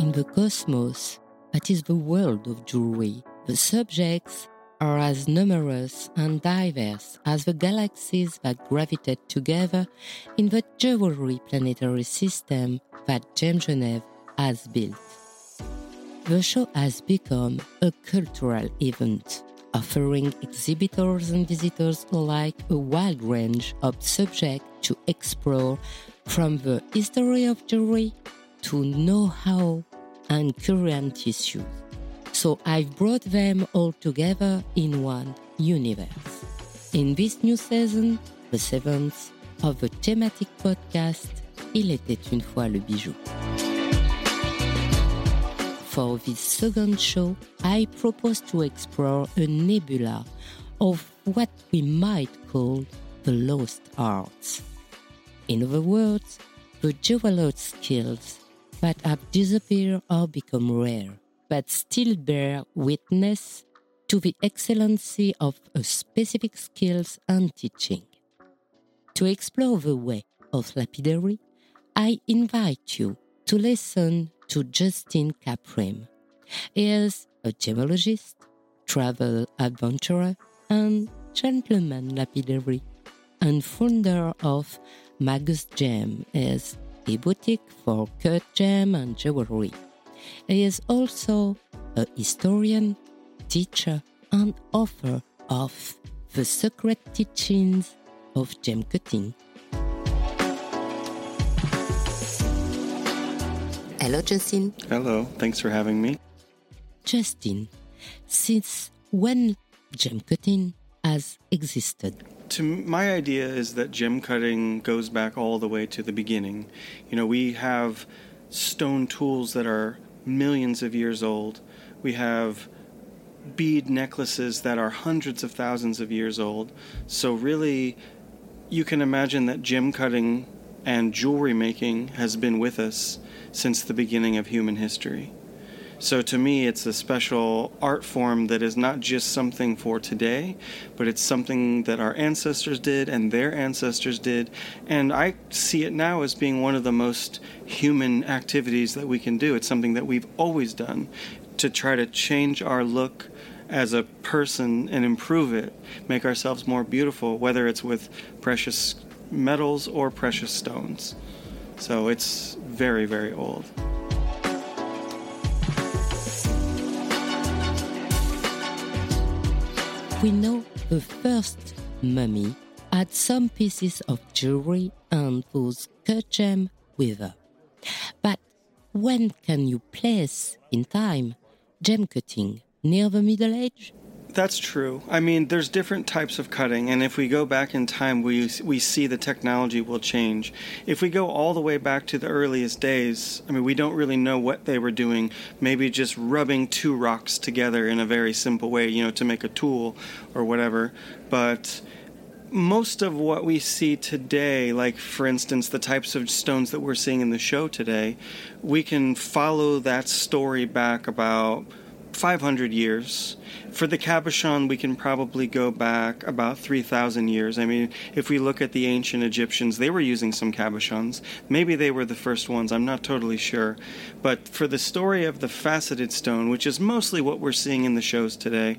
in the cosmos, that is the world of jewelry, the subjects are as numerous and diverse as the galaxies that gravitate together in the jewelry planetary system that GemGenève has built. The show has become a cultural event, offering exhibitors and visitors alike a wide range of subjects to explore from the history of jewelry to know-how and current issues so I've brought them all together in one universe. In this new season, the seventh of the thematic podcast Il était une fois le bijou. For this second show, I propose to explore a nebula of what we might call the lost arts. In other words, the jeweler's skills that have disappeared or become rare but still bear witness to the excellency of a specific skills and teaching. To explore the way of lapidary, I invite you to listen to Justin K Prim. He is a gemologist, travel adventurer, and gentleman lapidary, and founder of Magus Gem, is a boutique for cut gem and jewelry. He is also a historian, teacher, and author of The Secret Teachings of Gem Cutting. Hello, Justin. Hello, thanks for having me. Justin, since when gem cutting has existed? To my idea is that gem cutting goes back all the way to the beginning. You know, we have stone tools that are millions of years old. We have bead necklaces that are hundreds of thousands of years old. So, really, you can imagine that gem cutting and jewelry making has been with us since the beginning of human history. So to me, it's a special art form that is not just something for today, but it's something that our ancestors did and their ancestors did. And I see it now as being one of the most human activities that we can do. It's something that we've always done to try to change our look as a person and improve it, make ourselves more beautiful, whether it's with precious metals or precious stones. So it's very, very old. We know the first mummy had some pieces of jewelry and those cut gem with her. But when can you place in time gem cutting near the Middle Age? That's true. I mean, there's different types of cutting, and if we go back in time, we we see the technology will change. If we go all the way back to the earliest days, I mean, we don't really know what they were doing. Maybe just rubbing two rocks together in a very simple way, you know, to make a tool or whatever. But most of what we see today, like for instance, the types of stones that we're seeing in the show today, we can follow that story back about 500 years. For the cabochon, we can probably go back about 3,000 years. I mean, if we look at the ancient Egyptians, they were using some cabochons. Maybe they were the first ones, I'm not totally sure. But for the story of the faceted stone, which is mostly what we're seeing in the shows today,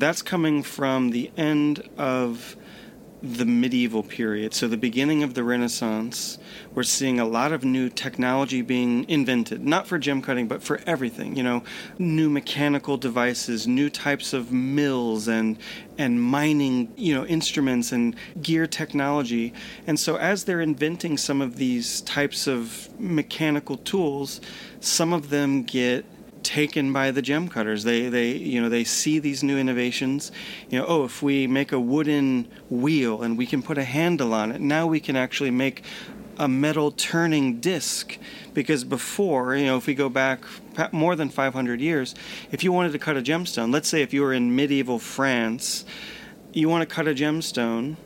that's coming from the end of the medieval period, so the beginning of the Renaissance, we're seeing a lot of new technology being invented, not for gem cutting, but for everything. You know, new mechanical devices, new types of mills and and mining, you know, instruments and gear technology. And so as they're inventing some of these types of mechanical tools, some of them get taken by the gem cutters. They they you know they see these new innovations. You know, oh, if we make a wooden wheel and we can put a handle on it, now we can actually make a metal turning disc because before, you know, if we go back more than 500 years, if you wanted to cut a gemstone, let's say if you were in medieval France, you want to cut a gemstone,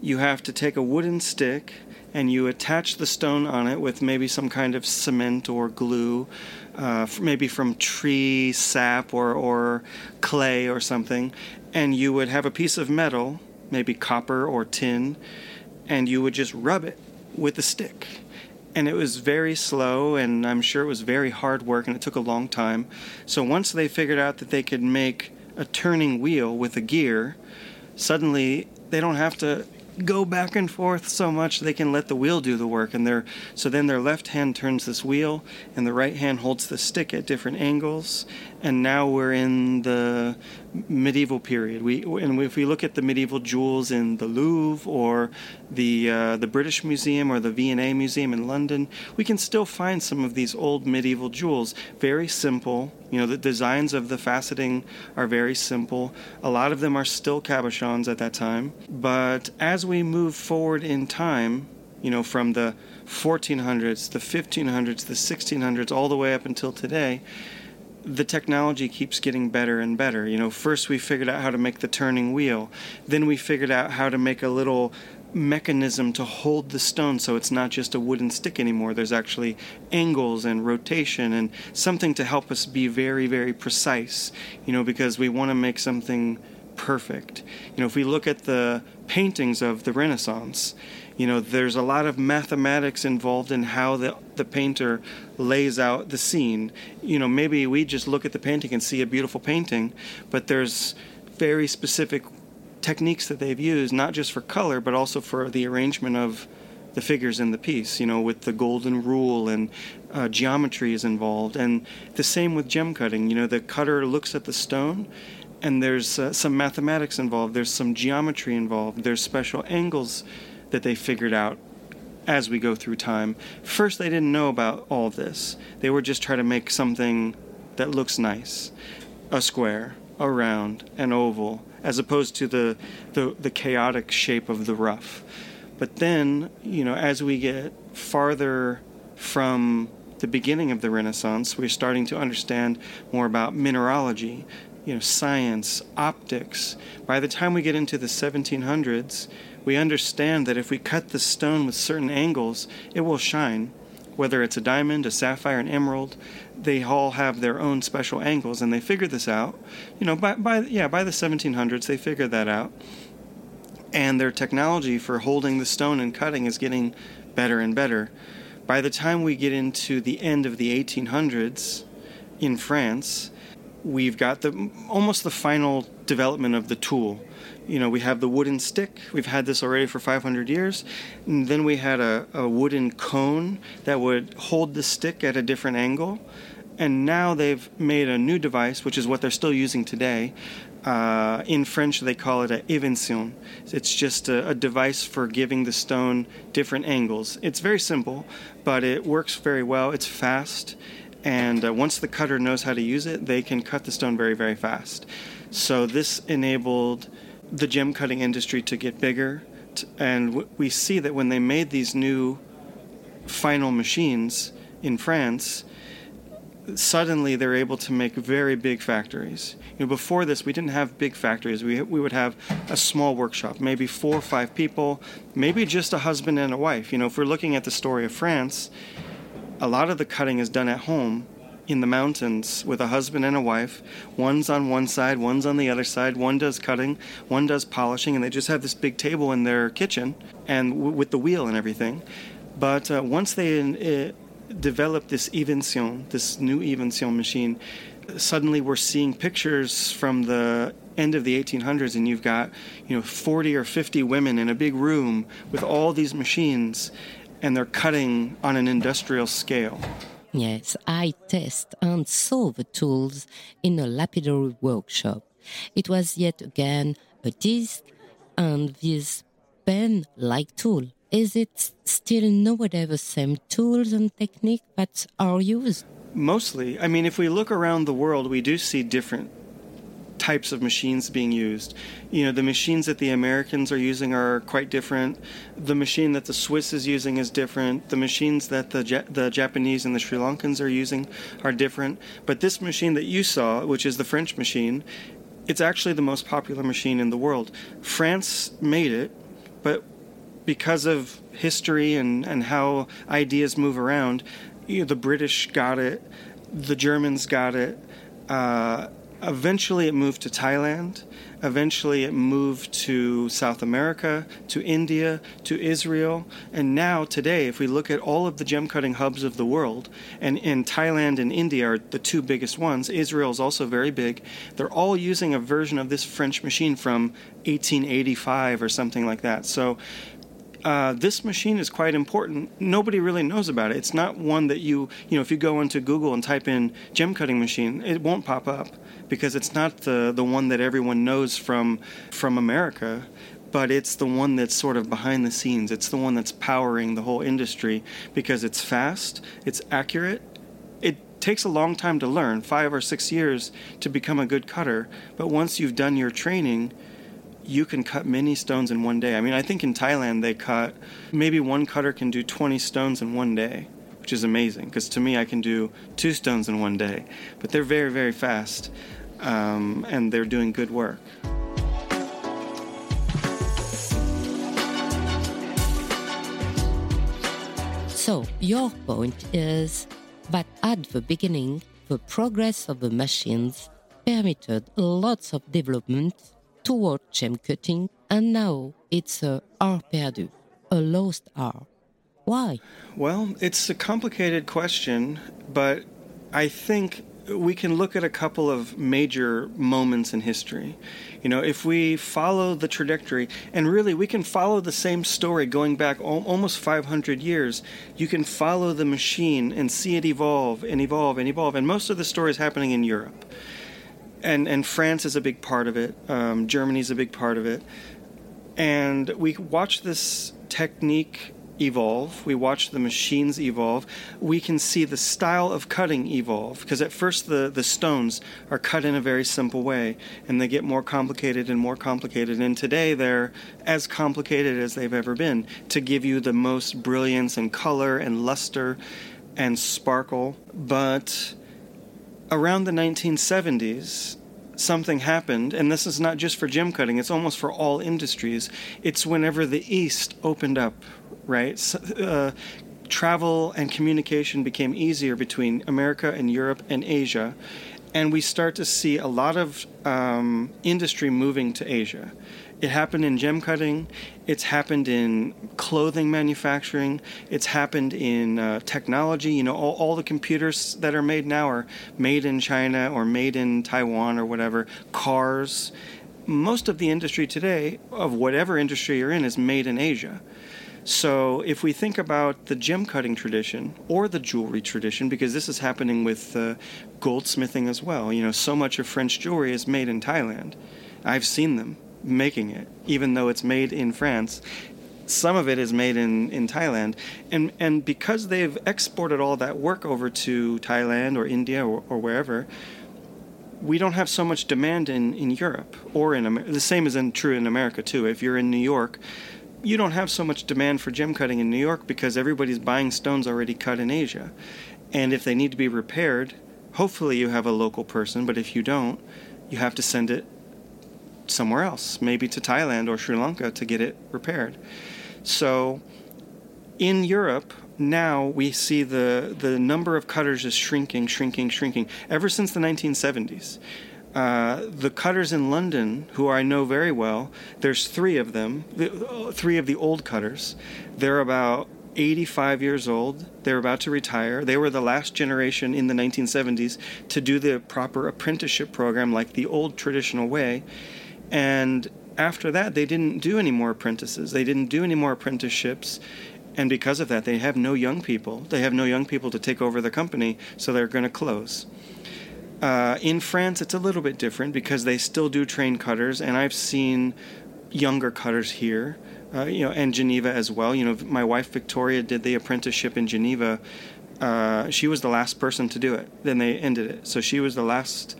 you have to take a wooden stick and you attach the stone on it with maybe some kind of cement or glue uh, maybe from tree sap or, or clay or something, and you would have a piece of metal, maybe copper or tin, and you would just rub it with a stick. and it was very slow and i'm sure it was very hard work and it took a long time so once they figured out that they could make a turning wheel with a gear suddenly they don't have to go back and forth so much they can let the wheel do the work and their so then their left hand turns this wheel and the right hand holds the stick at different angles and now we're in the medieval period we and if we look at the medieval jewels in the Louvre or the uh, the British Museum or the V&A Museum in London we can still find some of these old medieval jewels very simple you know, the designs of the faceting are very simple. A lot of them are still cabochons at that time. But as we move forward in time, you know, from the 1400s, the 1500s, the 1600s, all the way up until today, the technology keeps getting better and better. You know, first we figured out how to make the turning wheel, then we figured out how to make a little mechanism to hold the stone so it's not just a wooden stick anymore. There's actually angles and rotation and something to help us be very, very precise, you know, because we want to make something perfect. You know, if we look at the paintings of the Renaissance, you know, there's a lot of mathematics involved in how the, the painter lays out the scene. You know, maybe we just look at the painting and see a beautiful painting, but there's very specific techniques that they've used, not just for color, but also for the arrangement of the figures in the piece, you know, with the golden rule and uh, geometry is involved. And the same with gem cutting. You know, the cutter looks at the stone and there's uh, some mathematics involved, there's some geometry involved, there's special angles that they figured out as we go through time. First, they didn't know about all this, they were just trying to make something that looks nice a square, a round, an oval as opposed to the, the, the chaotic shape of the rough. But then, you know, as we get farther from the beginning of the Renaissance, we're starting to understand more about mineralogy, you know, science, optics. By the time we get into the 1700s, we understand that if we cut the stone with certain angles, it will shine whether it's a diamond, a sapphire, an emerald, they all have their own special angles, and they figured this out. You know, by, by yeah, by the 1700s, they figured that out, and their technology for holding the stone and cutting is getting better and better. By the time we get into the end of the 1800s in France, we've got the almost the final development of the tool you know, we have the wooden stick. We've had this already for 500 years. And then we had a, a wooden cone that would hold the stick at a different angle. And now they've made a new device, which is what they're still using today. Uh, in French, they call it a évention. It's just a, a, device for giving the stone different angles. It's very simple, but it works very well. It's fast, and uh, once the cutter knows how to use it, they can cut the stone very, very fast. So this enabled the gem cutting industry to get bigger. And we see that when they made these new final machines in France, suddenly they're able to make very big factories. You know, before this, we didn't have big factories. We, we would have a small workshop, maybe four or five people, maybe just a husband and a wife. You know, if we're looking at the story of France, a lot of the cutting is done at home in the mountains with a husband and a wife. One's on one side, one's on the other side. One does cutting, one does polishing, and they just have this big table in their kitchen and w- with the wheel and everything. But uh, once they uh, developed this Évention, this new Évention machine, suddenly we're seeing pictures from the end of the 1800s and you've got you know 40 or 50 women in a big room with all these machines and they're cutting on an industrial scale Yes, I test and saw the tools in a lapidary workshop. It was yet again a disc and this pen-like tool. Is it still nowadays the same tools and technique that are used? Mostly. I mean, if we look around the world, we do see different types of machines being used. You know, the machines that the Americans are using are quite different. The machine that the Swiss is using is different. The machines that the the Japanese and the Sri Lankans are using are different. But this machine that you saw, which is the French machine, it's actually the most popular machine in the world. France made it, but because of history and, and how ideas move around, you know, the British got it, the Germans got it, uh, Eventually, it moved to Thailand. Eventually, it moved to South America, to India, to Israel. And now, today, if we look at all of the gem cutting hubs of the world, and in Thailand and India are the two biggest ones, Israel is also very big. They're all using a version of this French machine from 1885 or something like that. So, uh, this machine is quite important. Nobody really knows about it. It's not one that you, you know, if you go into Google and type in gem cutting machine, it won't pop up because it's not the, the one that everyone knows from from America, but it's the one that's sort of behind the scenes. It's the one that's powering the whole industry because it's fast, it's accurate. It takes a long time to learn, 5 or 6 years to become a good cutter, but once you've done your training, you can cut many stones in one day. I mean, I think in Thailand they cut maybe one cutter can do 20 stones in one day, which is amazing because to me I can do two stones in one day. But they're very, very fast um, and they're doing good work. So, your point is that at the beginning, the progress of the machines permitted lots of development toward gem cutting, and now it's a art perdu, a lost art. Why? Well, it's a complicated question, but I think we can look at a couple of major moments in history. You know, if we follow the trajectory, and really we can follow the same story going back al- almost 500 years, you can follow the machine and see it evolve and evolve and evolve. And most of the story is happening in Europe. And, and France is a big part of it, um, Germany is a big part of it. And we watch this technique evolve, we watch the machines evolve, we can see the style of cutting evolve. Because at first, the, the stones are cut in a very simple way, and they get more complicated and more complicated. And today, they're as complicated as they've ever been to give you the most brilliance and color and luster and sparkle. But around the 1970s, something happened, and this is not just for gem cutting, it's almost for all industries. It's whenever the East opened up right? Uh, travel and communication became easier between America and Europe and Asia, and we start to see a lot of um, industry moving to Asia. It happened in gem cutting, it's happened in clothing manufacturing, it's happened in uh, technology. You know, all, all the computers that are made now are made in China or made in Taiwan or whatever. Cars. Most of the industry today, of whatever industry you're in, is made in Asia. So, if we think about the gem cutting tradition or the jewelry tradition, because this is happening with uh, goldsmithing as well, you know, so much of French jewelry is made in Thailand. I've seen them making it, even though it's made in France. Some of it is made in, in Thailand. And, and because they've exported all that work over to Thailand or India or, or wherever, we don't have so much demand in, in Europe or in America. The same is in, true in America, too. If you're in New York, you don't have so much demand for gem cutting in New York because everybody's buying stones already cut in Asia. And if they need to be repaired, hopefully you have a local person, but if you don't, you have to send it somewhere else, maybe to Thailand or Sri Lanka to get it repaired. So in Europe, now we see the, the number of cutters is shrinking, shrinking, shrinking ever since the 1970s. Uh, the cutters in London, who I know very well, there's three of them, three of the old cutters. They're about 85 years old. They're about to retire. They were the last generation in the 1970s to do the proper apprenticeship program like the old traditional way. And after that, they didn't do any more apprentices. They didn't do any more apprenticeships. And because of that, they have no young people. They have no young people to take over the company, so they're going to close. Uh, in France, it's a little bit different because they still do train cutters, and I've seen younger cutters here, uh, you know, and Geneva as well. You know, my wife Victoria did the apprenticeship in Geneva. Uh, she was the last person to do it. Then they ended it, so she was the last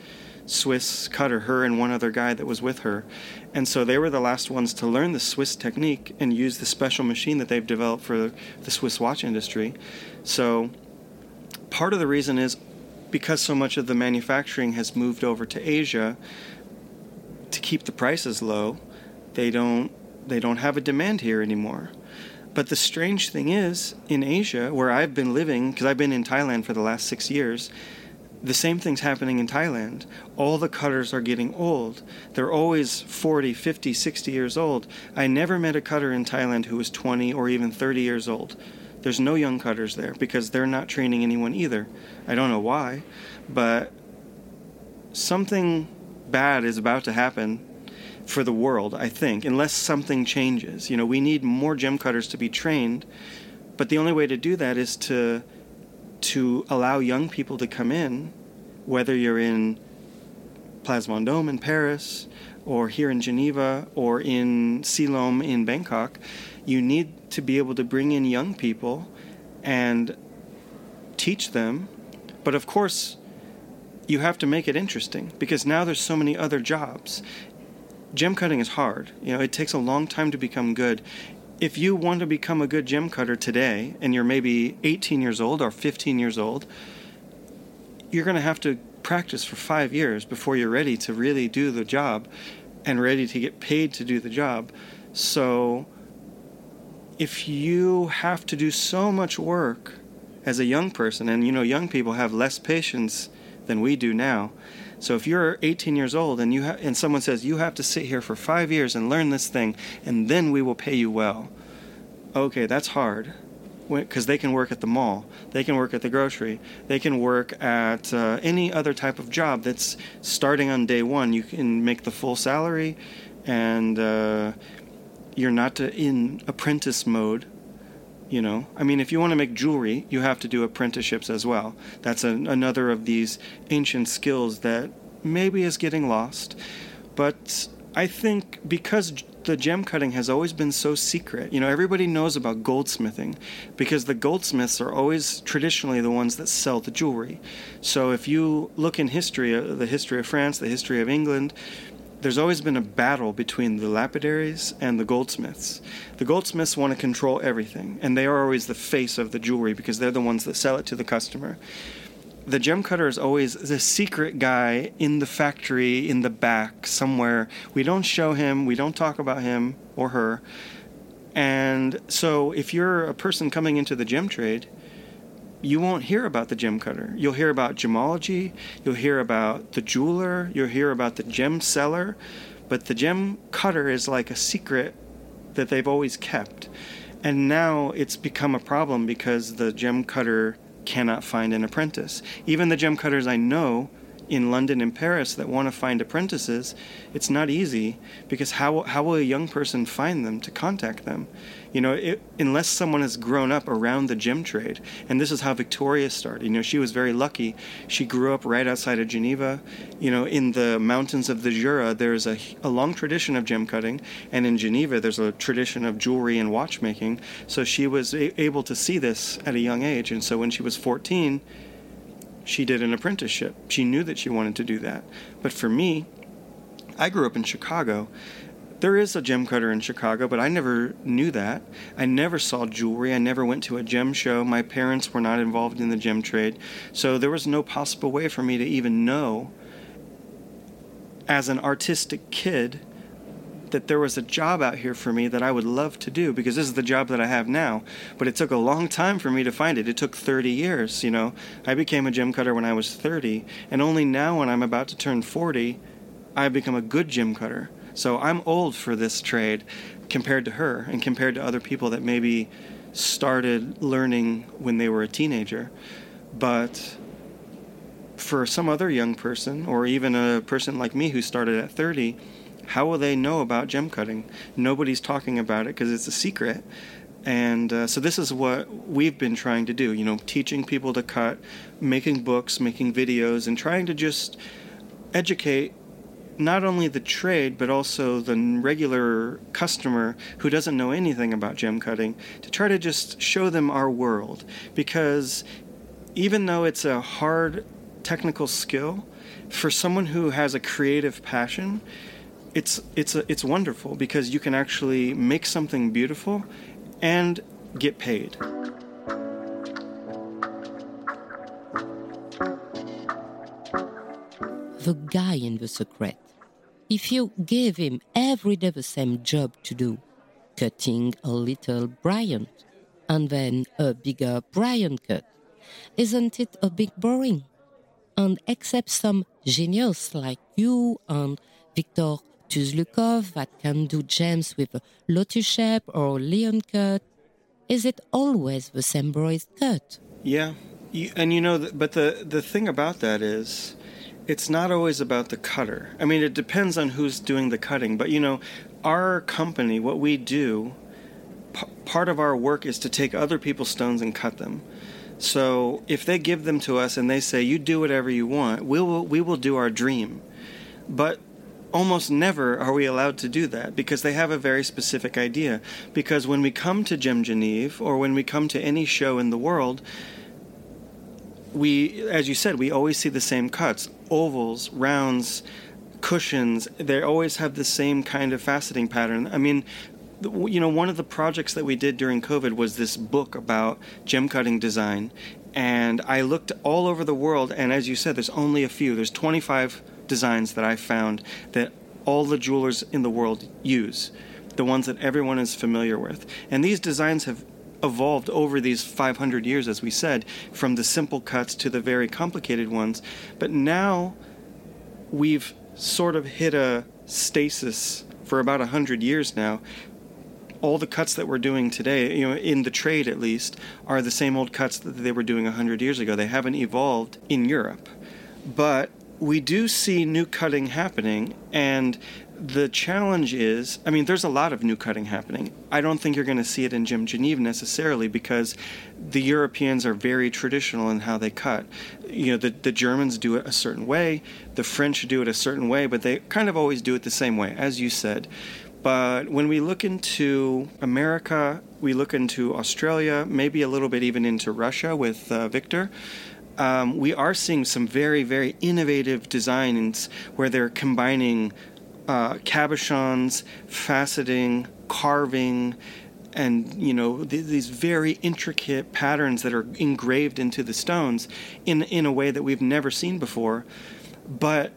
Swiss cutter. Her and one other guy that was with her, and so they were the last ones to learn the Swiss technique and use the special machine that they've developed for the Swiss watch industry. So part of the reason is because so much of the manufacturing has moved over to Asia to keep the prices low, they don't they don't have a demand here anymore. But the strange thing is, in Asia, where I've been living, because I've been in Thailand for the last six years, The same thing's happening in Thailand. All the cutters are getting old. They're always 40, 50, 60 years old. I never met a cutter in Thailand who was 20 or even 30 years old. There's no young cutters there because they're not training anyone either. I don't know why, but something bad is about to happen for the world, I think, unless something changes. You know, we need more gem cutters to be trained, but the only way to do that is to to allow young people to come in, whether you're in Plasmon in Paris or here in Geneva or in Silom in Bangkok, you need to be able to bring in young people and teach them. But of course, you have to make it interesting because now there's so many other jobs. Gem cutting is hard. You know, it takes a long time to become good. If you want to become a good gem cutter today and you're maybe 18 years old or 15 years old, you're going to have to practice for 5 years before you're ready to really do the job and ready to get paid to do the job. So if you have to do so much work as a young person and you know young people have less patience than we do now. So if you're 18 years old and you ha- and someone says you have to sit here for 5 years and learn this thing and then we will pay you well. Okay, that's hard. Because they can work at the mall, they can work at the grocery, they can work at uh, any other type of job that's starting on day one. You can make the full salary, and uh, you're not in apprentice mode you know? I mean if you want to make jewelry you have to do apprenticeships as well. That's an, another of these ancient skills that maybe is getting lost but i think because the gem cutting has always been so secret you know everybody knows about goldsmithing because the goldsmiths are always traditionally the ones that sell the jewelry. So if you look in history uh, the history of france the history of england there's always been a battle between the lapidaries and the goldsmiths. The goldsmiths want to control everything, and they are always the face of the jewelry because they're the ones that sell it to the customer. The gem cutter is always the secret guy in the factory in the back somewhere. We don't show him, we don't talk about him or her. And so if you're a person coming into the gem trade, you won't hear about the gem cutter. You'll hear about gemology, you'll hear about the jeweler, you'll hear about the gem seller, but the gem cutter is like a secret that they've always kept. And now it's become a problem because the gem cutter cannot find an apprentice. Even the gem cutters I know in London and Paris that want to find apprentices, it's not easy because how, how will a young person find them to contact them? You know, it, unless someone has grown up around the gem trade, and this is how Victoria started. You know, she was very lucky. She grew up right outside of Geneva. You know, in the mountains of the Jura, there's a, a long tradition of gem cutting, and in Geneva, there's a tradition of jewelry and watchmaking. So she was a- able to see this at a young age, and so when she was 14, she did an apprenticeship. She knew that she wanted to do that. But for me, I grew up in Chicago. There is a gem cutter in Chicago, but I never knew that. I never saw jewelry. I never went to a gem show. My parents were not involved in the gem trade. So there was no possible way for me to even know, as an artistic kid, that there was a job out here for me that I would love to do because this is the job that I have now. But it took a long time for me to find it. It took 30 years, you know. I became a gem cutter when I was 30, and only now when I'm about to turn 40, I've become a good gem cutter. So I'm old for this trade compared to her and compared to other people that maybe started learning when they were a teenager. But for some other young person, or even a person like me who started at 30, how will they know about gem cutting? Nobody's talking about it because it's a secret. And uh, so this is what we've been trying to do, you know, teaching people to cut, making books, making videos, and trying to just educate not only the trade but also the regular customer who doesn't know anything about gem cutting to try to just show them our world because even though it's a hard technical skill for someone who has a creative passion it's it's a, it's wonderful because you can actually make something beautiful and get paid. The guy in the secret. If you gave him every day the same job to do, cutting a little brilliant and then a bigger brilliant cut, isn't it a bit boring? and except some genius like you and Victor Tuzlukov that can do gems with lotus shape or lion cut, is it always the same bronze cut? Yeah, and you know, but the the thing about that is, it's not always about the cutter. I mean, it depends on who's doing the cutting. But you know, our company, what we do, p- part of our work is to take other people's stones and cut them. So if they give them to us and they say, "You do whatever you want," we will we will do our dream. But almost never are we allowed to do that because they have a very specific idea. Because when we come to Gem Geneve or when we come to any show in the world, we, as you said, we always see the same cuts ovals, rounds, cushions. They always have the same kind of faceting pattern. I mean, you know, one of the projects that we did during COVID was this book about gem cutting design. And I looked all over the world, and as you said, there's only a few. There's 25 designs that I found that all the jewelers in the world use, the ones that everyone is familiar with. And these designs have evolved over these 500 years, as we said, from the simple cuts to the very complicated ones. But now we've sort of hit a stasis for about 100 years now. All the cuts that we're doing today, you know, in the trade at least, are the same old cuts that they were doing 100 years ago. They haven't evolved in Europe. But we do see new cutting happening, and the challenge is I mean, there's a lot of new cutting happening. I don't think you're going to see it in Gem Geneve necessarily because the Europeans are very traditional in how they cut. You know, the, the Germans do it a certain way, the French do it a certain way, but they kind of always do it the same way, as you said. But when we look into America, we look into Australia, maybe a little bit even into Russia with uh, Victor. Um, we are seeing some very, very innovative designs where they're combining uh, cabochons, faceting, carving, and you know th- these very intricate patterns that are engraved into the stones in in a way that we've never seen before. But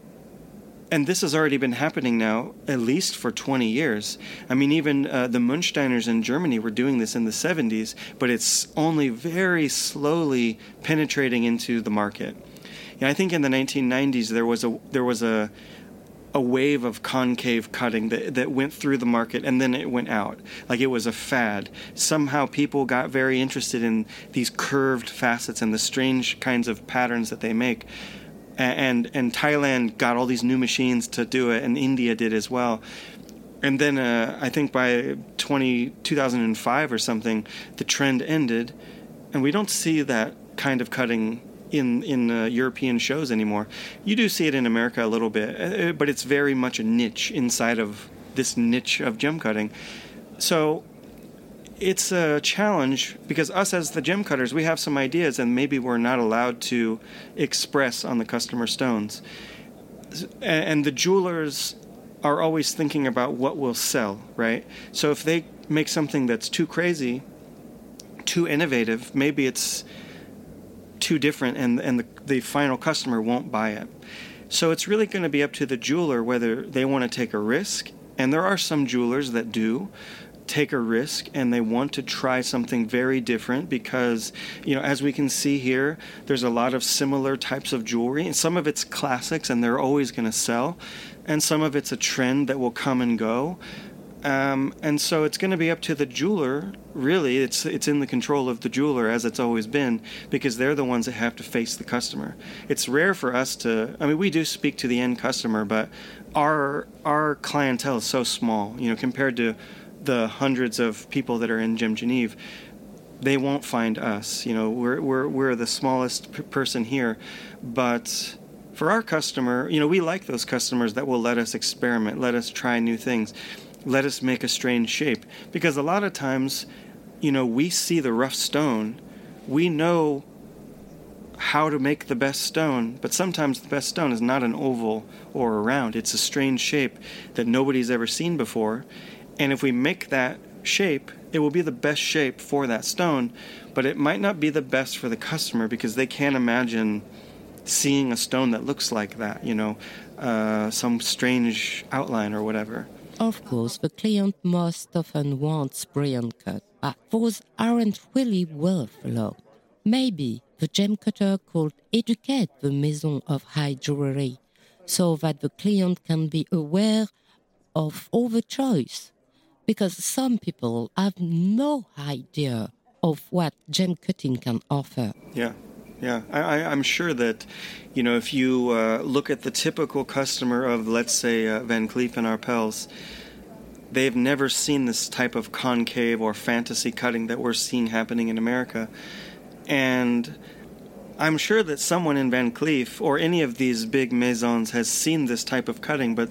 and this has already been happening now at least for 20 years. I mean, even uh, the Munsteiners in Germany were doing this in the 70s, but it's only very slowly penetrating into the market. Yeah, I think in the 1990s there was a there was a a wave of concave cutting that, that went through the market and then it went out. Like it was a fad. Somehow people got very interested in these curved facets and the strange kinds of patterns that they make. And, and, Thailand got all these new machines to do it, and India did as well. And then uh, I think by 20, 2005 or something, the trend ended, and we don't see that kind of cutting in in uh, European shows anymore. You do see it in America a little bit, uh, uh, but it's very much a niche inside of this niche of gem cutting. So it's a challenge because us as the gem cutters, we have some ideas and maybe we're not allowed to express on the customer stones. And the jewelers are always thinking about what will sell, right? So if they make something that's too crazy, too innovative, maybe it's too different and, and the, the final customer won't buy it. So it's really going to be up to the jeweler whether they want to take a risk. And there are some jewelers that do take a risk and they want to try something very different because, you know, as we can see here, there's a lot of similar types of jewelry. And some of it's classics and they're always going to sell. And some of it's a trend that will come and go. Um, and so it's going to be up to the jeweler. Really, it's it's in the control of the jeweler as it's always been because they're the ones that have to face the customer. It's rare for us to. I mean, we do speak to the end customer, but our our clientele is so small. You know, compared to the hundreds of people that are in Gem Geneve, they won't find us. You know, we're we're we're the smallest p- person here, but for our customer, you know, we like those customers that will let us experiment, let us try new things let us make a strange shape. Because a lot of times, you know, we see the rough stone, we know how to make the best stone, but sometimes the best stone is not an oval or a round. It's a strange shape that nobody's ever seen before. And if we make that shape, it will be the best shape for that stone, but it might not be the best for the customer because they can't imagine seeing a stone that looks like that, you know, uh, some strange outline or whatever. Of course, the client most often wants brilliant cut, but those aren't really worth a lot. Maybe the gem cutter could educate the maison of high jewelry so that the client can be aware of all the choice. Because some people have no idea of what gem cutting can offer. Yeah. Yeah, I, am sure that, you know, if you uh, look at the typical customer of, let's say, uh, Van Cleef and Arpels, they've never seen this type of concave or fantasy cutting that we're seeing happening in America. And I'm sure that someone in Van Cleef or any of these big maisons has seen this type of cutting, but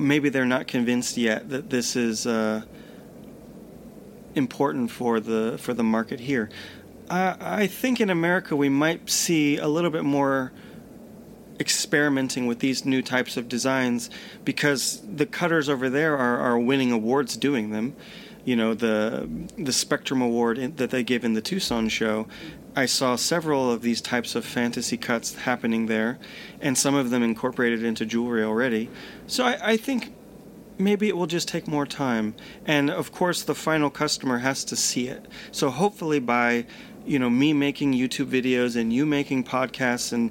maybe they're not convinced yet that this is uh, important for the for the market here. I, I think in America we might see a little bit more experimenting with these new types of designs because the cutters over there are, are winning awards doing them. You know the the Spectrum Award that they give in the Tucson show. I saw several of these types of fantasy cuts happening there, and some of them incorporated into jewelry already. So I, I think maybe it will just take more time. And of course, the final customer has to see it. So hopefully, by you know me making YouTube videos and you making podcasts and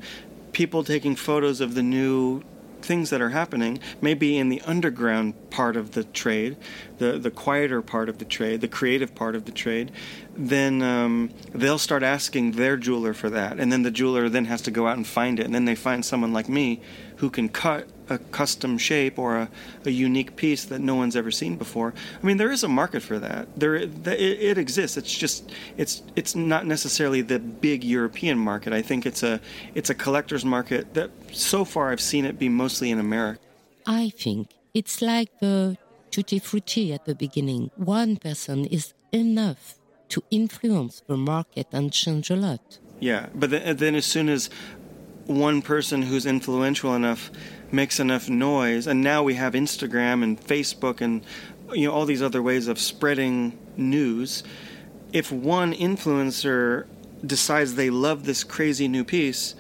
people taking photos of the new things that are happening, maybe in the underground part of the trade, the, the quieter part of the trade, the creative part of the trade, then um, they'll start asking their jeweler for that. And then the jeweler then has to go out and find it. And then they find someone like me who can cut a custom shape or a, a unique piece that no one's ever seen before. I mean, there is a market for that. There, it, it exists. It's just it's it's not necessarily the big European market. I think it's a it's a collector's market that so far I've seen it be mostly in America. I think it's like the tutti frutti at the beginning. One person is enough to influence the market and change a lot. Yeah, but then, then as soon as one person who's influential enough makes enough noise, and now we have Instagram and Facebook and you know all these other ways of spreading news. If one influencer decides they love this crazy new piece,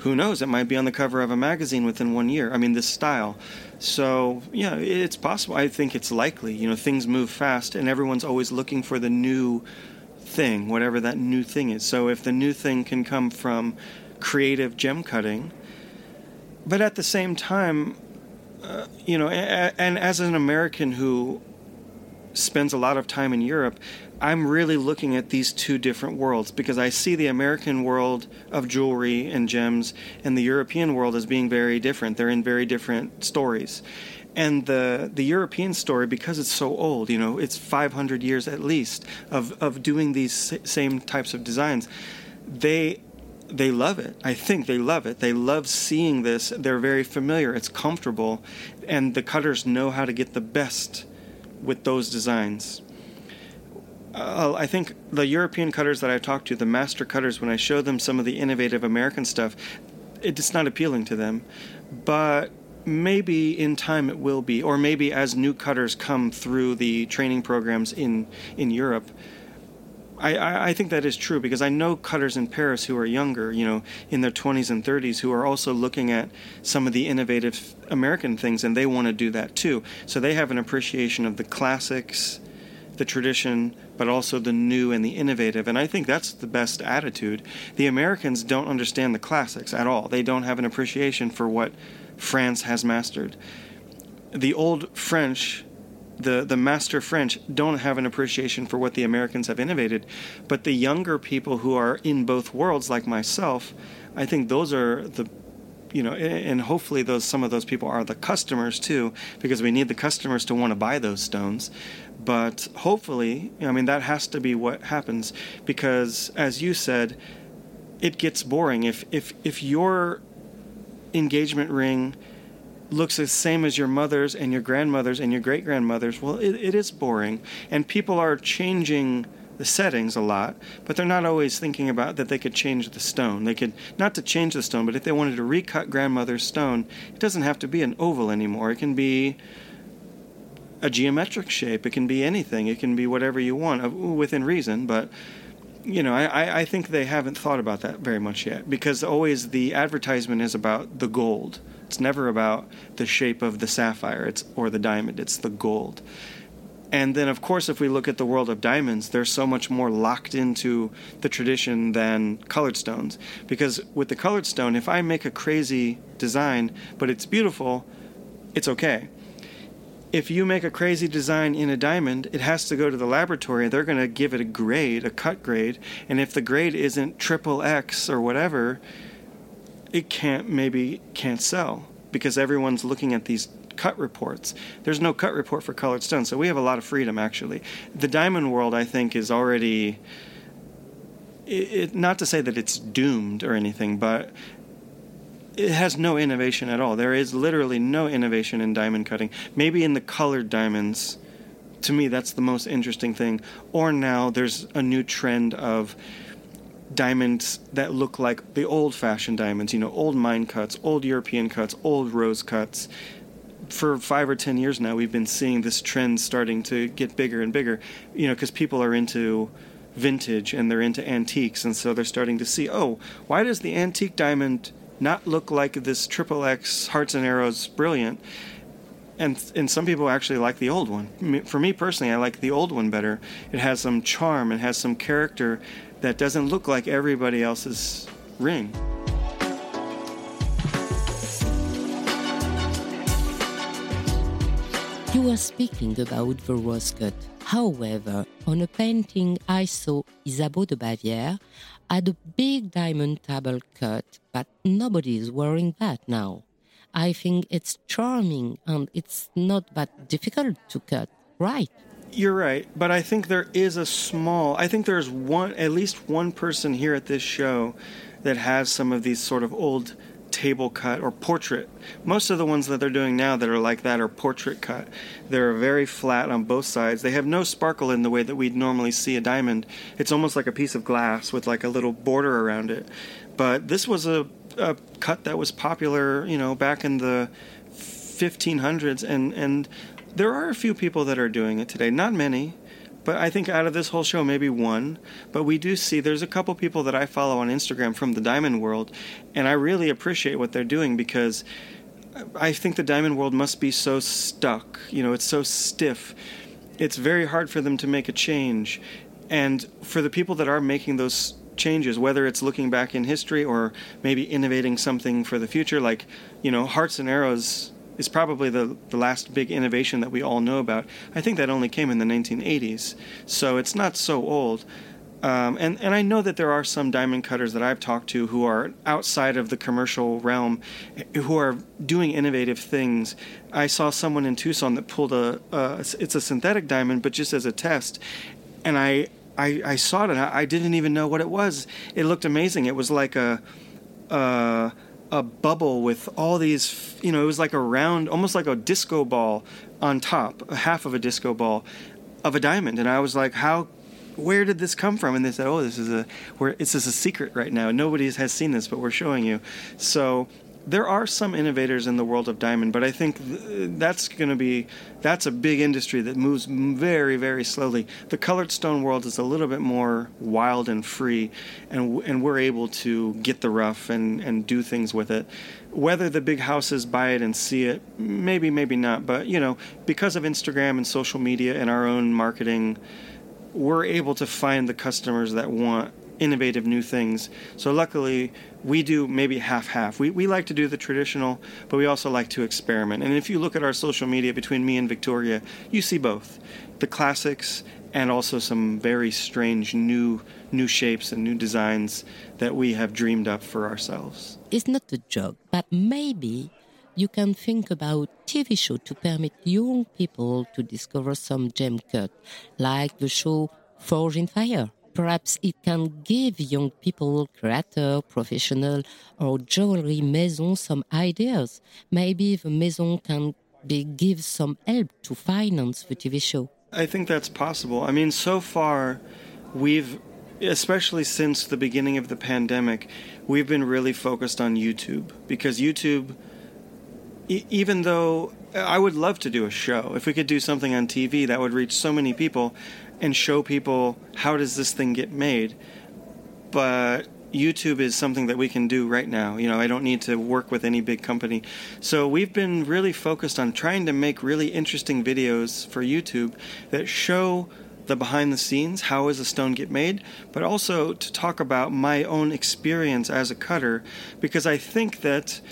who knows? It might be on the cover of a magazine within one year. I mean, this style. So yeah, it's possible. I think it's likely. You know, things move fast, and everyone's always looking for the new thing, whatever that new thing is. So if the new thing can come from creative gem cutting, but at the same time, uh, you know, and as an American who spends a lot of time in Europe, I'm really looking at these two different worlds because I see the American world of jewelry and gems and the European world as being very different. They're in very different stories. And the, the European story, because it's so old, you know, it's 500 years at least of, of doing these same types of designs, they they love it. I think they love it. They love seeing this. They're very familiar. It's comfortable, and the cutters know how to get the best with those designs. Uh, I think the European cutters that I talked to, the master cutters, when I show them some of the innovative American stuff, it's not appealing to them. But maybe in time it will be, or maybe as new cutters come through the training programs in in Europe, I, I, think that is true because I know cutters in Paris who are younger, you know, in their 20s and 30s, who are also looking at some of the innovative American things and they want to do that too. So they have an appreciation of the classics, the tradition, but also the new and the innovative. And I think that's the best attitude. The Americans don't understand the classics at all, they don't have an appreciation for what France has mastered. The old French the the master French don't have an appreciation for what the Americans have innovated, but the younger people who are in both worlds, like myself, I think those are the you know, and hopefully those some of those people are the customers too, because we need the customers to want to buy those stones. But hopefully, I mean, that has to be what happens, because as you said, it gets boring if if if your engagement ring looks the same as your mother's and your grandmother's and your great grandmother's, well, it, it is boring. And people are changing the settings a lot, but they're not always thinking about that they could change the stone. They could, not to change the stone, but if they wanted to recut grandmother's stone, it doesn't have to be an oval anymore. It can be a geometric shape. It can be anything. It can be whatever you want uh, within reason, but you know, I, I think they haven't thought about that very much yet because always the advertisement is about the gold it's never about the shape of the sapphire it's, or the diamond, it's the gold. And then, of course, if we look at the world of diamonds, they're so much more locked into the tradition than colored stones. Because with the colored stone, if I make a crazy design, but it's beautiful, it's okay. If you make a crazy design in a diamond, it has to go to the laboratory. They're going to give it a grade, a cut grade. And if the grade isn't triple X or whatever, it can't, maybe can't sell because everyone's looking at these cut reports. There's no cut report for colored stone, so we have a lot of freedom actually. The diamond world, I think, is already. It, not to say that it's doomed or anything, but it has no innovation at all. There is literally no innovation in diamond cutting. Maybe in the colored diamonds, to me, that's the most interesting thing. Or now there's a new trend of diamonds that look like the old fashioned diamonds, you know, old mine cuts, old European cuts, old rose cuts for five or ten years now, we've been seeing this trend starting to get bigger and bigger. You know, because people are into vintage and they're into antiques, and so they're starting to see, oh, why does the antique diamond not look like this triple X hearts and arrows brilliant? And and some people actually like the old one. For me personally, I like the old one better. It has some charm, it has some character that doesn't look like everybody else's ring. You were speaking about the rose cut. However, on a painting I saw, Isabeau de Bavière had a big diamond table cut, but nobody is wearing that now. I think it's charming and it's not that difficult to cut, right? You're right, but I think there is a small. I think there's one, at least one person here at this show that has some of these sort of old table cut or portrait. Most of the ones that they're doing now that are like that are portrait cut. They're very flat on both sides. They have no sparkle in the way that we'd normally see a diamond. It's almost like a piece of glass with like a little border around it. But this was a, a cut that was popular, you know, back in the 1500s and and there are a few people that are doing it today. Not many. But I think out of this whole show, maybe one. But we do see there's a couple people that I follow on Instagram from the diamond world, and I really appreciate what they're doing because I think the diamond world must be so stuck. You know, it's so stiff. It's very hard for them to make a change. And for the people that are making those changes, whether it's looking back in history or maybe innovating something for the future, like, you know, Hearts and Arrows is probably the, the last big innovation that we all know about. I think that only came in the 1980s, so it's not so old. Um, and, and I know that there are some diamond cutters that I've talked to who are outside of the commercial realm, who are doing innovative things. I saw someone in Tucson that pulled a, it's a synthetic diamond, but just as a test, and I, I, I saw it and I, I didn't even know what it was. It looked amazing. It was like a, uh, a bubble with all these, you know, it was like a round, almost like a disco ball on top, a half of a disco ball of a diamond. And I was like, how, where did this come from? And they said, oh, this is a, where this is a secret right now. Nobody has seen this, but we're showing you. So there are some innovators in the world of diamond, but I think th- that's going to be that's a big industry that moves very very slowly. The colored stone world is a little bit more wild and free, and and we're able to get the rough and and do things with it. Whether the big houses buy it and see it, maybe maybe not, but you know because of Instagram and social media and our own marketing, we're able to find the customers that want innovative new things. So luckily, we do maybe half half. We, we like to do the traditional, but we also like to experiment. And if you look at our social media between me and Victoria, you see both the classics and also some very strange new new shapes and new designs that we have dreamed up for ourselves. It's not a joke, but maybe you can think about TV show to permit young people to discover some gem cut, like the show Forge in Fire perhaps it can give young people, creator, professional, or jewelry maison some ideas. Maybe the maison can be, give some help to finance the TV show. I think that's possible. I mean, so far, we've, especially since the beginning of the pandemic, we've been really focused on YouTube because YouTube, even though I would love to do a show, if we could do something on TV that would reach so many people, and show people how does this thing get made. But YouTube is something that we can do right now. You know, I don't need to work with any big company. So we've been really focused on trying to make really interesting videos for YouTube that show the behind the scenes, how does a stone get made, but also to talk about my own experience as a cutter because I think that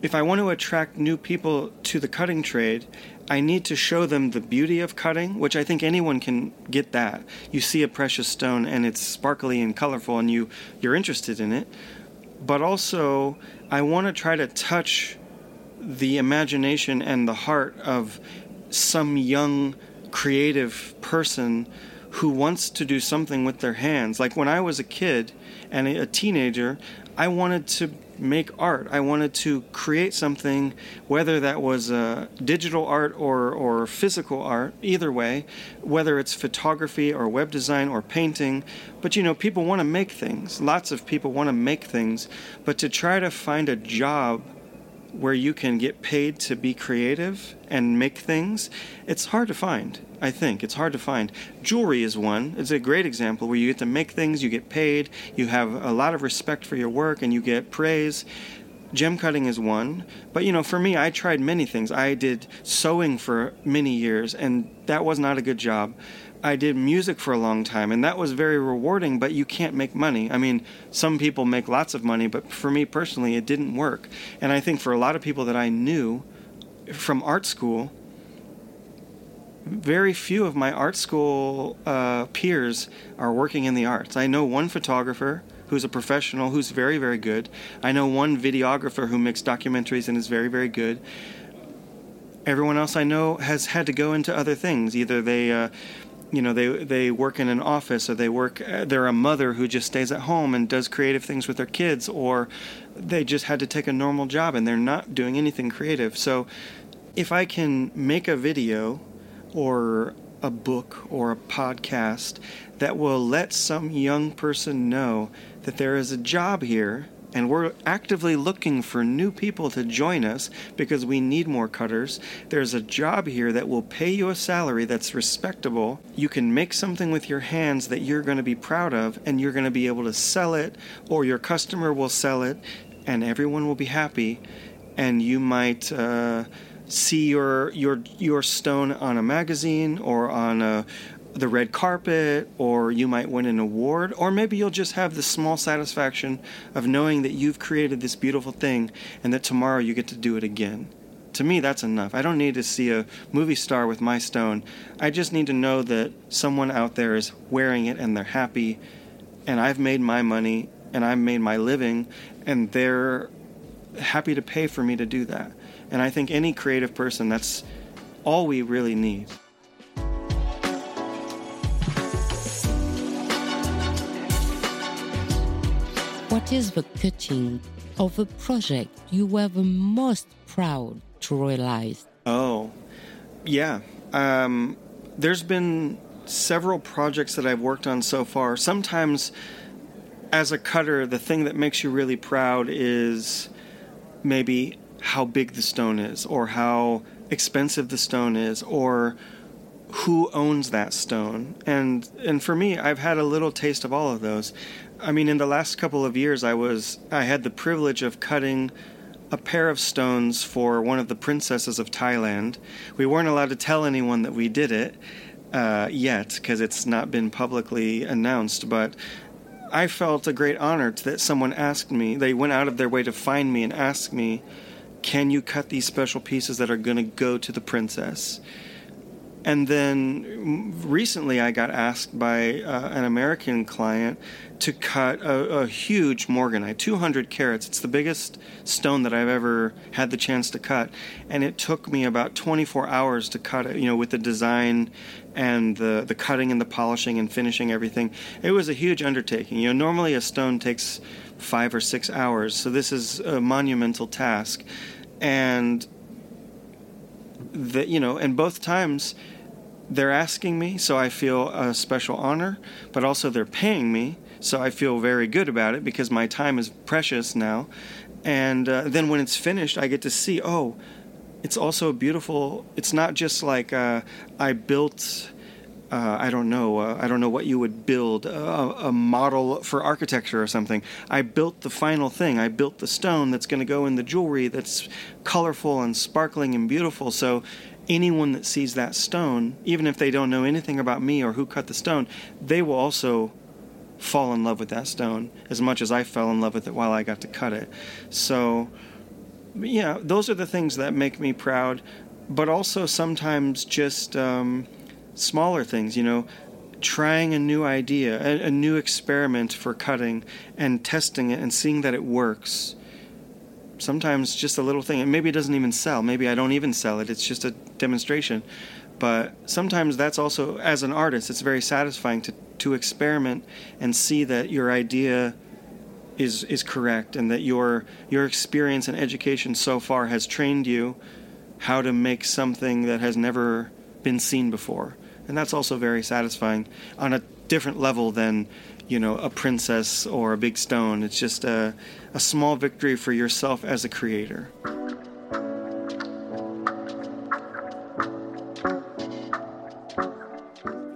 if I want to attract new people to the cutting trade, I need to show them the beauty of cutting, which I think anyone can get that. You see a precious stone and it's sparkly and colorful and you you're interested in it. But also I want to try to touch the imagination and the heart of some young creative person who wants to do something with their hands. Like when I was a kid and a teenager, I wanted to make art. I wanted to create something, whether that was uh, digital art or, or physical art, either way, whether it's photography or web design or painting. But you know, people want to make things. Lots of people want to make things. But to try to find a job where you can get paid to be creative and make things, it's hard to find. I think it's hard to find. Jewelry is one. It's a great example where you get to make things, you get paid, you have a lot of respect for your work, and you get praise. Gem cutting is one. But you know, for me, I tried many things. I did sewing for many years, and that was not a good job. I did music for a long time, and that was very rewarding, but you can't make money. I mean, some people make lots of money, but for me personally, it didn't work. And I think for a lot of people that I knew from art school, very few of my art school uh, peers are working in the arts. I know one photographer who's a professional who's very, very good. I know one videographer who makes documentaries and is very, very good. Everyone else I know has had to go into other things. Either they uh, you know they they work in an office or they work they're a mother who just stays at home and does creative things with their kids or they just had to take a normal job and they're not doing anything creative. So if i can make a video or a book or a podcast that will let some young person know that there is a job here and we're actively looking for new people to join us because we need more cutters. There's a job here that will pay you a salary that's respectable. You can make something with your hands that you're going to be proud of, and you're going to be able to sell it, or your customer will sell it, and everyone will be happy. And you might. Uh, see your your your stone on a magazine or on a the red carpet, or you might win an award, or maybe you'll just have the small satisfaction of knowing that you've created this beautiful thing and that tomorrow you get to do it again. To me, that's enough. I don't need to see a movie star with my stone. I just need to know that someone out there is wearing it and they're happy, and I've made my money and I've made my living, and they're happy to pay for me to do that. And I think any creative person, that's all we really need. What is the cutting of a project you were the most proud to realize? Oh, yeah. Um, there's been several projects that I've worked on so far. Sometimes, as a cutter, the thing that makes you really proud is maybe how big the stone is, or how expensive the stone is, or who owns that stone. And and for me, I've had a little taste of all of those. I mean, in the last couple of years, I was I had the privilege of cutting a pair of stones for one of the princesses of Thailand. We weren't allowed to tell anyone that we did it uh, yet because it's not been publicly announced, but. I felt a great honor that someone asked me. They went out of their way to find me and ask me, "Can you cut these special pieces that are going to go to the princess?" And then recently, I got asked by uh, an American client to cut a, a, huge morganite, 200 carats. It's the biggest stone that I've ever had the chance to cut, and it took me about 24 hours to cut it. You know, with the design and the the cutting and the polishing and finishing everything. It was a huge undertaking. You know, normally a stone takes five or six hours, so this is a monumental task, and that you know, and both times they're asking me, so I feel a special honor, but also they're paying me, so I feel very good about it because my time is precious now. And uh, then when it's finished, I get to see, oh, it's also beautiful. It's not just like uh, I built uh, I don't know. Uh, I don't know what you would build a, a, model for architecture or something. I built the final thing. I built the stone that's going to go in the jewelry that's colorful and sparkling and beautiful. So anyone that sees that stone, even if they don't know anything about me or who cut the stone, they will also fall in love with that stone as much as I fell in love with it while I got to cut it. So, yeah, those are the things that make me proud, but also sometimes just um, smaller things, you know, trying a new idea, a, a new experiment for cutting and testing it and seeing that it works. Sometimes just a little thing, and maybe it doesn't even sell. Maybe I don't even sell it, it's just a demonstration. But sometimes that's also, as an artist, it's very satisfying to to experiment and see that your idea is is correct and that your your experience and education so far has trained you how to make something that has never been seen before and that's also very satisfying on a different level than you know a princess or a big stone it's just a, a small victory for yourself as a creator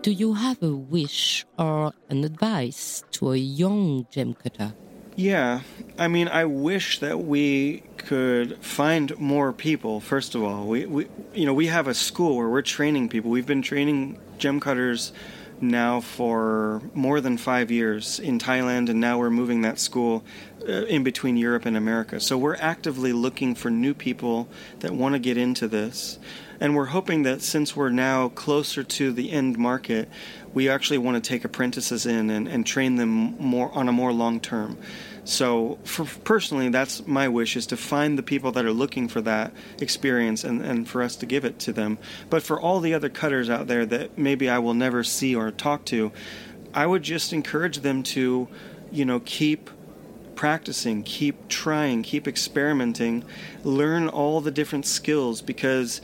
Do you have a wish or an advice to a young gem cutter? Yeah, I mean, I wish that we could find more people. First of all, we, we you know we have a school where we're training people. We've been training gem cutters now for more than five years in Thailand, and now we're moving that school Uh, in between Europe and America. So we're actively looking for new people that want to get into this. And we're hoping that since we're now closer to the end market, we actually want to take apprentices in and, and train them more on a more long term. So, for, personally, that's my wish is to find the people that are looking for that experience and, and for us to give it to them. But for all the other cutters out there that maybe I will never see or talk to, I would just encourage them to, you know, keep practicing, keep trying, keep experimenting, learn all the different skills because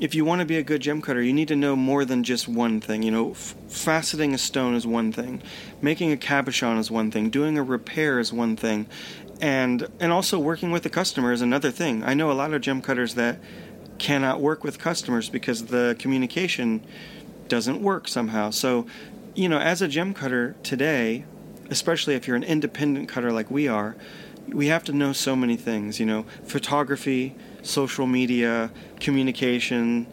if you want to be a good gem cutter, you need to know more than just one thing. You know, f- faceting a stone is one thing, making a cabochon is one thing, doing a repair is one thing, and and also working with the customer is another thing. I know a lot of gem cutters that cannot work with customers because the communication doesn't work somehow. So, you know, as a gem cutter today, especially if you're an independent cutter like we are, we have to know so many things. You know, photography social media, communication,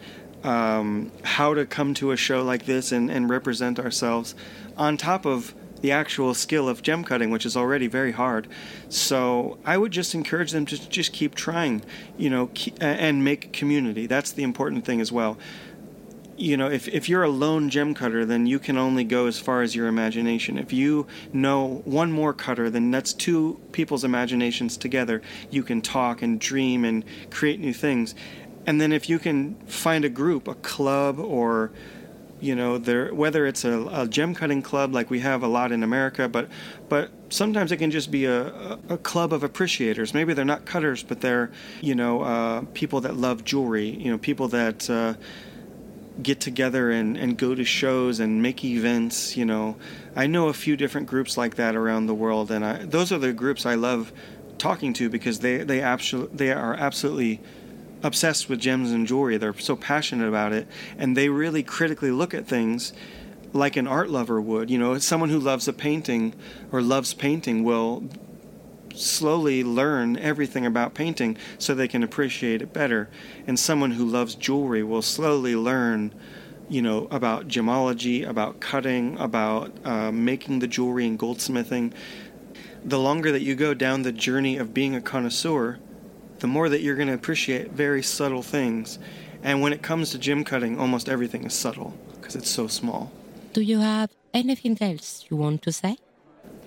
um, how to come to a show like this and, and represent ourselves, on top of the actual skill of gem cutting, which is already very hard. So I would just encourage them to just keep trying, you know, and make community. That's the important thing as well you know, if, if you're a lone gem cutter, then you can only go as far as your imagination. If you know one more cutter, then that's two people's imaginations together. You can talk and dream and create new things. And then if you can find a group, a club, or you know, there whether it's a, a gem cutting club like we have a lot in America, but but sometimes it can just be a, a, club of appreciators. Maybe they're not cutters, but they're you know uh, people that love jewelry. You know, people that uh, get together and, and go to shows and make events. You know, I know a few different groups like that around the world, and I, those are the groups I love talking to because they they absolutely they are absolutely obsessed with gems and jewelry. They're so passionate about it, and they really critically look at things like an art lover would. You know, someone who loves a painting or loves painting will slowly learn everything about painting so they can appreciate it better. And someone who loves jewelry will slowly learn, you know, about gemology, about cutting, about uh, making the jewelry and goldsmithing. The longer that you go down the journey of being a connoisseur, the more that you're going to appreciate very subtle things. And when it comes to gem cutting, almost everything is subtle because it's so small. Do you have anything else you want to say?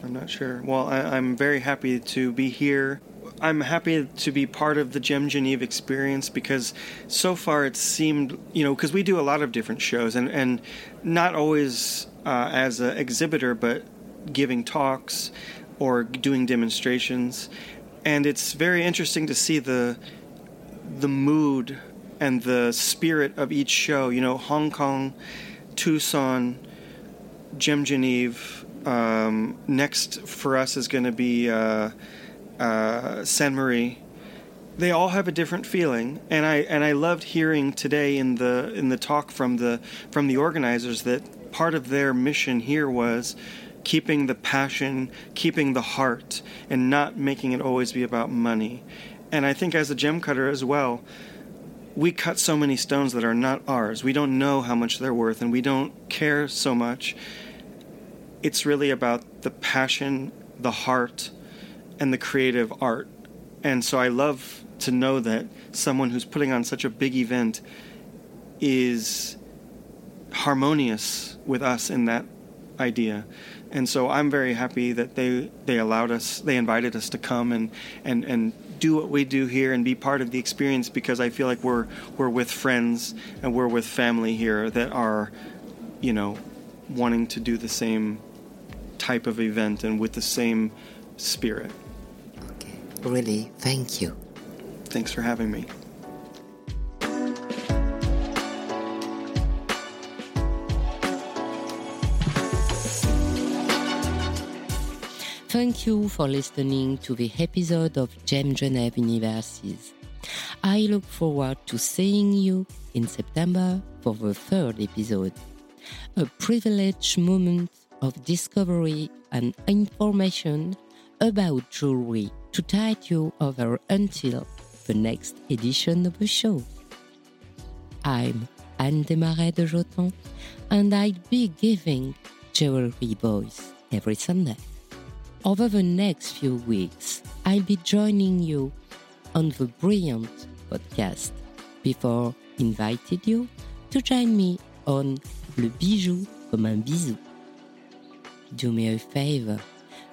I'm not sure. Well, I, am very happy to be here. I'm happy to be part of the Gem Geneve experience because so far it seemed, you know, because we do a lot of different shows and, and not always uh, as an exhibitor, but giving talks or doing demonstrations. And it's very interesting to see the the mood and the spirit of each show. You know, Hong Kong, Tucson, Gem Geneve, um, next for us is going to be uh, uh, Sainte Marie, they all have a different feeling and i and i loved hearing today in the in the talk from the from the organizers that part of their mission here was keeping the passion keeping the heart and not making it always be about money. And i think as a gem cutter as well we cut so many stones that are not ours. We don't know how much they're worth and we don't care so much it's really about the passion the heart and the creative art and so i love to know that someone who's putting on such a big event is harmonious with us in that idea. And so I'm very happy that they, they allowed us, they invited us to come and, and, and do what we do here and be part of the experience because I feel like we're, we're with friends and we're with family here that are, you know, wanting to do the same type of event and with the same spirit. Okay, really, thank you. Thanks for having me. Thank you for listening to the episode of Gem Genève Universes. I look forward to seeing you in September for the third episode. A privileged moment of discovery and information about jewelry to tide you over until the next edition of the show. I'm Anne Desmarais de Joton, and I'll be giving Jewelry Voice every Sunday. Over the next few weeks, I'll be joining you on the Brilliant podcast before inviting you to join me on Le Bijou comme un bisou. Do me a favor,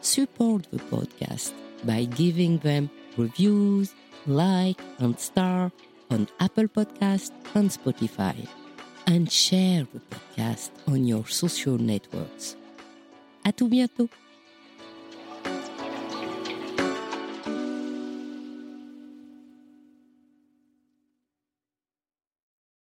support the podcast by giving them reviews, like, and star on Apple Podcast and Spotify, and share the podcast on your social networks. À tout bientôt!